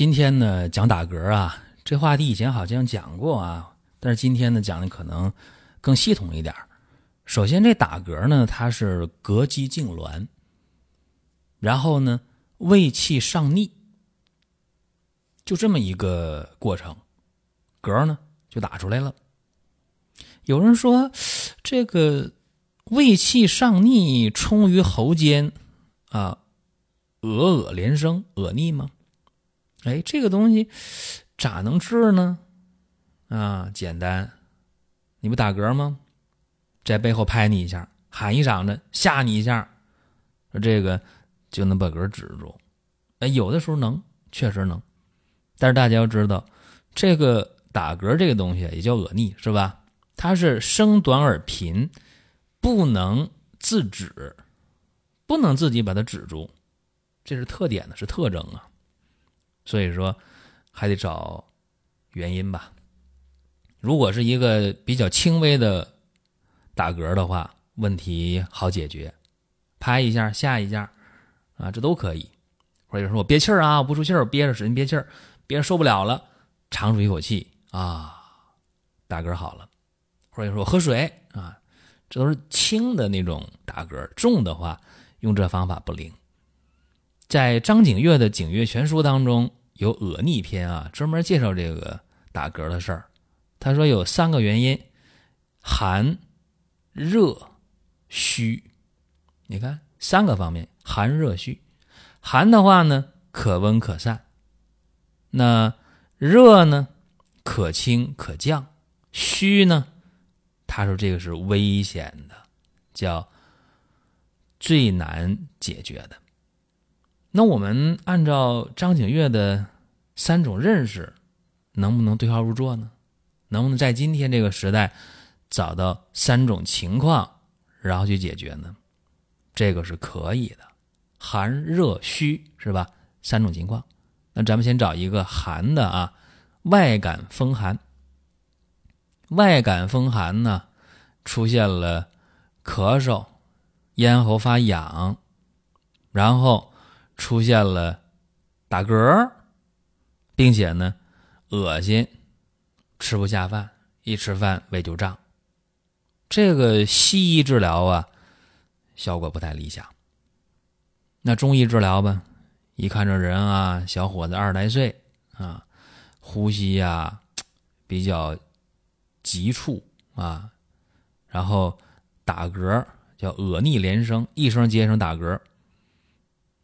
今天呢讲打嗝啊，这话题以前好像讲过啊，但是今天呢讲的可能更系统一点。首先，这打嗝呢，它是膈肌痉挛，然后呢胃气上逆，就这么一个过程，嗝呢就打出来了。有人说，这个胃气上逆冲于喉间啊，呃呃连声，呃逆吗？哎，这个东西咋能治呢？啊，简单，你不打嗝吗？在背后拍你一下，喊一嗓子，吓你一下，说这个就能把嗝止住。哎，有的时候能，确实能。但是大家要知道，这个打嗝这个东西也叫恶逆，是吧？它是声短而频，不能自止，不能自己把它止住，这是特点呢，是特征啊。所以说，还得找原因吧。如果是一个比较轻微的打嗝的话，问题好解决，拍一下、吓一下啊，这都可以。或者说我憋气儿啊，不出气儿，憋着使劲憋气儿，憋着受不了了，长出一口气啊，打嗝好了。或者说我喝水啊，这都是轻的那种打嗝，重的话用这方法不灵。在张景岳的《景岳全书》当中。有恶逆篇啊，专门介绍这个打嗝的事儿。他说有三个原因：寒、热、虚。你看三个方面，寒、热、虚。寒的话呢，可温可散；那热呢，可清可降；虚呢，他说这个是危险的，叫最难解决的。那我们按照张景岳的三种认识，能不能对号入座呢？能不能在今天这个时代找到三种情况，然后去解决呢？这个是可以的，寒热虚是吧？三种情况，那咱们先找一个寒的啊，外感风寒。外感风寒呢，出现了咳嗽、咽喉发痒，然后。出现了打嗝，并且呢，恶心，吃不下饭，一吃饭胃就胀。这个西医治疗啊，效果不太理想。那中医治疗吧，一看这人啊，小伙子二十来岁啊，呼吸呀比较急促啊，然后打嗝叫恶逆连声，一声接一声打嗝。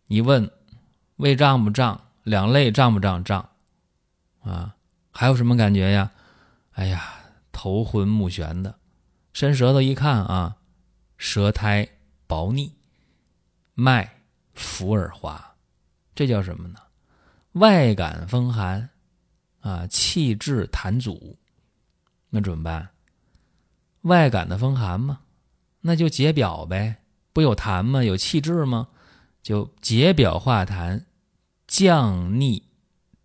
一问，胃胀不胀？两肋胀不胀？胀，啊，还有什么感觉呀？哎呀，头昏目眩的，伸舌头一看啊，舌苔薄腻，脉浮而滑，这叫什么呢？外感风寒，啊，气滞痰阻，那怎么办？外感的风寒嘛？那就解表呗，不有痰吗？有气滞吗？就解表化痰，降逆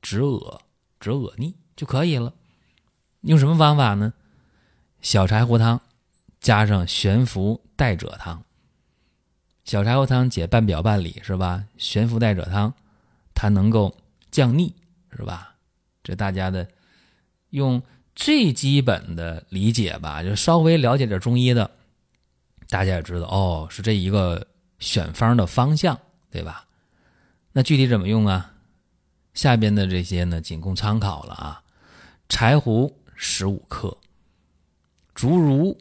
止恶，止恶逆就可以了。用什么方法呢？小柴胡汤加上悬浮带赭汤。小柴胡汤解半表半里是吧？悬浮带赭汤它能够降逆是吧？这大家的用最基本的理解吧，就稍微了解点中医的，大家也知道哦，是这一个选方的方向。对吧？那具体怎么用啊？下边的这些呢，仅供参考了啊。柴胡十五克，竹茹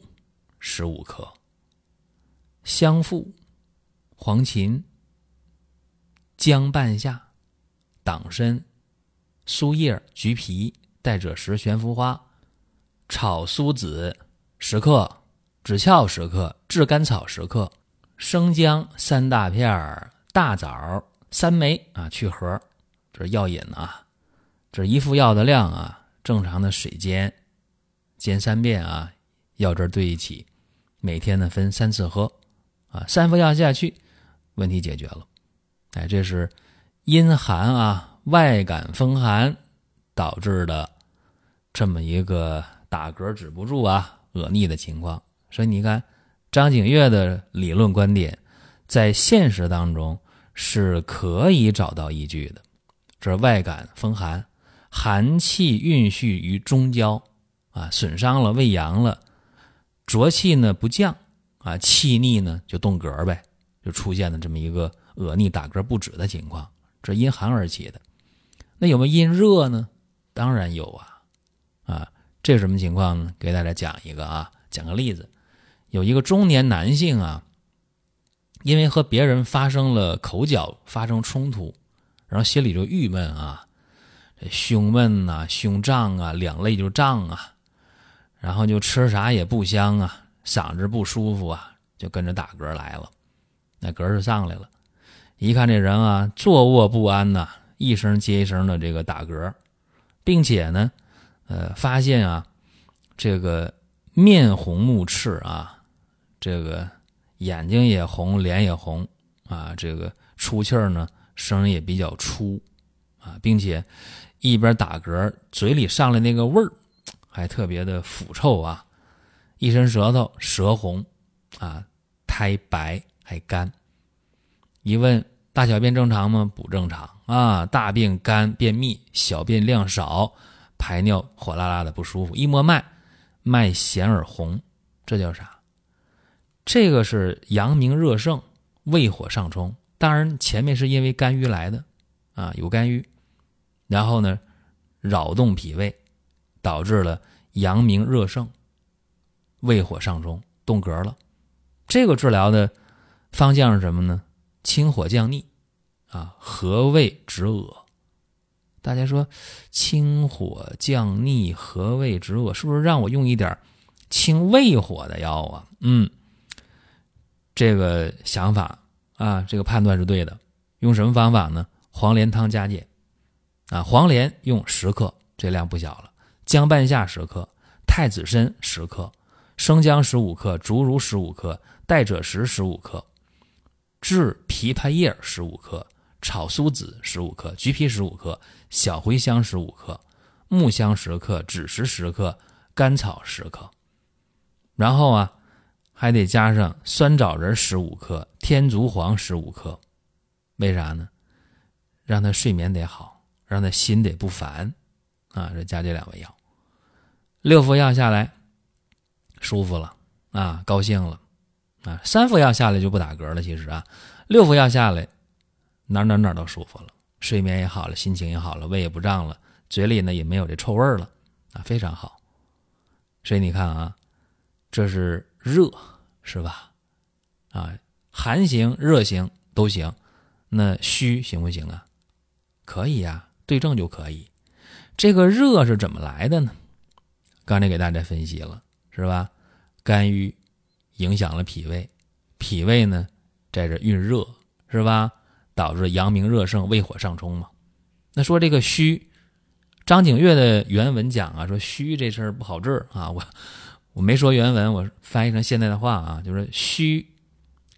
十五克，香附、黄芩、姜半夏、党参、苏叶、橘皮、带赭石、悬浮花、炒苏子十克，枳壳十克，炙甘草十克，生姜三大片儿。大枣三枚啊，去核，这药引啊，这一副药的量啊，正常的水煎，煎三遍啊，药汁兑一起，每天呢分三次喝，啊，三副药下去，问题解决了。哎，这是阴寒啊，外感风寒导致的这么一个打嗝止不住啊，恶逆的情况。所以你看，张景岳的理论观点，在现实当中。是可以找到依据的。这外感风寒，寒气蕴蓄于中焦，啊，损伤了胃阳了，浊气呢不降，啊，气逆呢就动嗝呗，就出现了这么一个恶逆打嗝不止的情况。这因寒而起的，那有没有因热呢？当然有啊，啊，这是什么情况呢？给大家讲一个啊，讲个例子，有一个中年男性啊。因为和别人发生了口角，发生冲突，然后心里就郁闷啊，这胸闷呐，胸胀啊，两肋就胀啊，然后就吃啥也不香啊，嗓子不舒服啊，就跟着打嗝来了，那嗝就上来了。一看这人啊，坐卧不安呐，一声接一声的这个打嗝，并且呢，呃，发现啊，这个面红目赤啊，这个。眼睛也红，脸也红，啊，这个出气儿呢，声也比较粗，啊，并且一边打嗝，嘴里上来那个味儿，还特别的腐臭啊，一伸舌头，舌红，啊，苔白还干。一问大小便正常吗？不正常啊，大便干便秘，小便量少，排尿火辣辣的不舒服。一摸脉，脉弦而红，这叫啥？这个是阳明热盛，胃火上冲。当然，前面是因为肝郁来的，啊，有肝郁，然后呢，扰动脾胃，导致了阳明热盛，胃火上冲，动格了。这个治疗的方向是什么呢？清火降逆，啊，和胃止恶。大家说，清火降逆，和胃止恶，是不是让我用一点清胃火的药啊？嗯。这个想法啊，这个判断是对的。用什么方法呢？黄连汤加减啊，黄连用十克，这量不小了。姜半夏十克，太子参十克，生姜十五克，竹茹十五克，代赭石十五克，炙枇杷叶十五克，炒苏子十五克，橘皮十五克，小茴香十五克，木香十克，枳实十克，甘草十克。然后啊。还得加上酸枣仁十五克，天竺黄十五克，为啥呢？让他睡眠得好，让他心得不烦，啊，这加这两味药，六副药下来，舒服了啊，高兴了啊，三副药下来就不打嗝了。其实啊，六副药下来，哪哪哪都舒服了，睡眠也好了，心情也好了，胃也不胀了，嘴里呢也没有这臭味了啊，非常好。所以你看啊，这是。热是吧？啊，寒型、热型都行。那虚行不行啊？可以呀，对症就可以。这个热是怎么来的呢？刚才给大家分析了，是吧？肝郁影响了脾胃，脾胃呢在这运热，是吧？导致阳明热盛，胃火上冲嘛。那说这个虚，张景岳的原文讲啊，说虚这事儿不好治啊，我。我没说原文，我翻译成现代的话啊，就是虚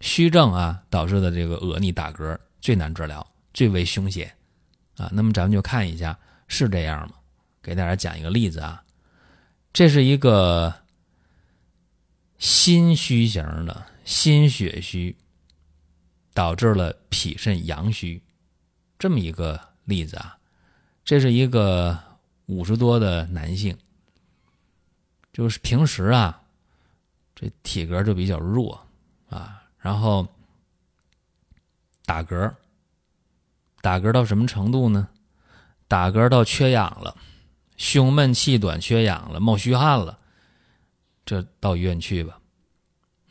虚症啊导致的这个恶逆打嗝最难治疗，最为凶险啊。那么咱们就看一下是这样吗？给大家讲一个例子啊，这是一个心虚型的心血虚导致了脾肾阳虚这么一个例子啊。这是一个五十多的男性。就是平时啊，这体格就比较弱啊，然后打嗝，打嗝到什么程度呢？打嗝到缺氧了，胸闷气短，缺氧了，冒虚汗了，这到医院去吧，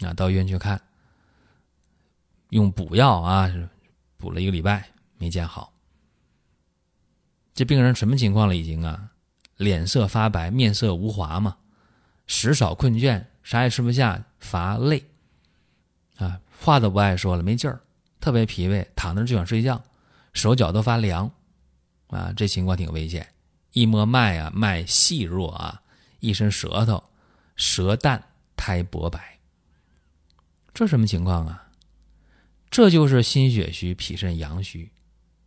啊，到医院去看，用补药啊，补了一个礼拜没见好。这病人什么情况了？已经啊，脸色发白，面色无华嘛。食少困倦，啥也吃不下，乏累，啊，话都不爱说了，没劲儿，特别疲惫，躺那就想睡觉，手脚都发凉啊，这情况挺危险。一摸脉啊，脉细弱啊，一伸舌头，舌淡苔薄白，这什么情况啊？这就是心血虚、脾肾阳虚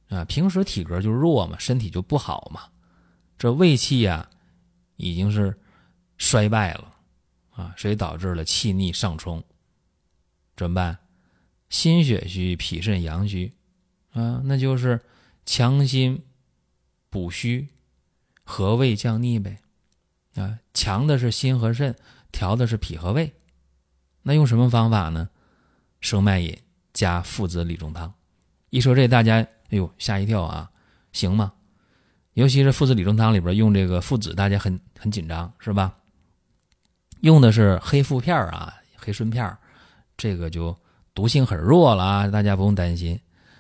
啊。平时体格就弱嘛，身体就不好嘛，这胃气呀已经是衰败了啊，所以导致了气逆上冲，怎么办？心血虚、脾肾阳虚啊，那就是强心补虚、和胃降逆呗啊。强的是心和肾，调的是脾和胃，那用什么方法呢？生脉饮。加附子理中汤，一说这大家哎呦吓一跳啊，行吗？尤其是附子理中汤里边用这个附子，大家很很紧张是吧？用的是黑附片啊，黑顺片这个就毒性很弱了啊，大家不用担心。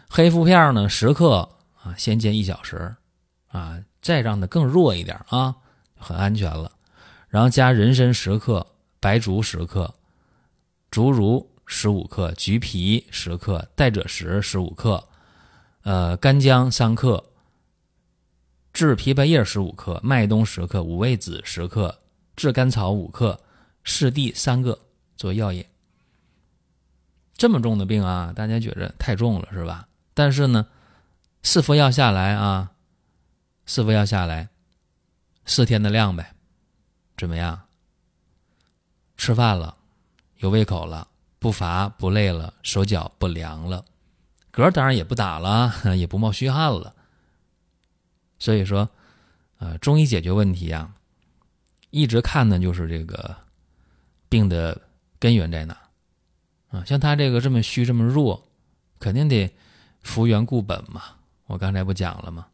黑附片呢，十克啊，先煎一小时啊，再让它更弱一点啊，很安全了。然后加人参十克，白术十克，竹茹。十五克橘皮十克，代赭石十五克，呃，干姜三克，炙枇杷叶十五克，麦冬十克，五味子十克，炙甘草五克，柿地三个做药液。这么重的病啊，大家觉着太重了是吧？但是呢，四服药下来啊，四服药下来，四天的量呗，怎么样？吃饭了，有胃口了。不乏不累了，手脚不凉了，嗝当然也不打了，也不冒虚汗了。所以说，呃，中医解决问题啊，一直看的就是这个病的根源在哪啊。像他这个这么虚这么弱，肯定得扶原固本嘛。我刚才不讲了吗？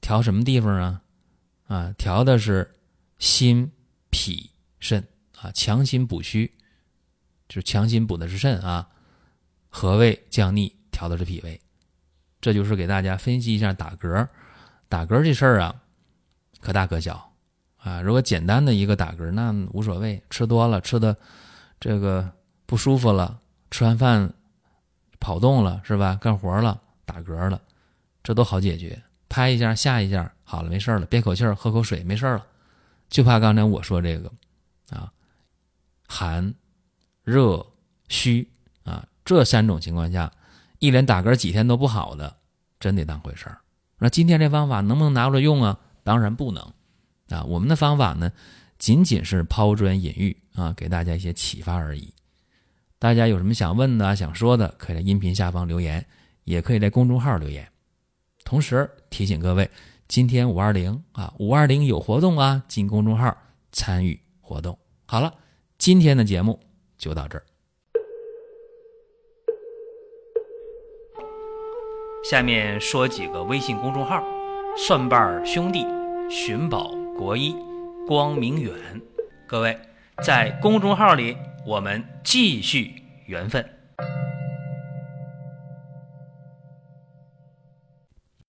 调什么地方啊？啊，调的是心、脾、肾啊，强心补虚。就是强心补的是肾啊，和胃降逆调的是脾胃，这就是给大家分析一下打嗝。打嗝这事儿啊，可大可小啊。如果简单的一个打嗝，那无所谓。吃多了，吃的这个不舒服了，吃完饭跑动了是吧？干活了，打嗝了，这都好解决。拍一下，下一下，好了，没事了。憋口气儿，喝口水，没事了。就怕刚才我说这个啊，寒。热虚啊，这三种情况下，一连打嗝几天都不好的，真得当回事儿。那今天这方法能不能拿出来用啊？当然不能啊。我们的方法呢，仅仅是抛砖引玉啊，给大家一些启发而已。大家有什么想问的、想说的，可以在音频下方留言，也可以在公众号留言。同时提醒各位，今天五二零啊，五二零有活动啊，进公众号参与活动。好了，今天的节目。就到这儿。下面说几个微信公众号：蒜瓣兄弟、寻宝国医、光明远。各位在公众号里，我们继续缘分。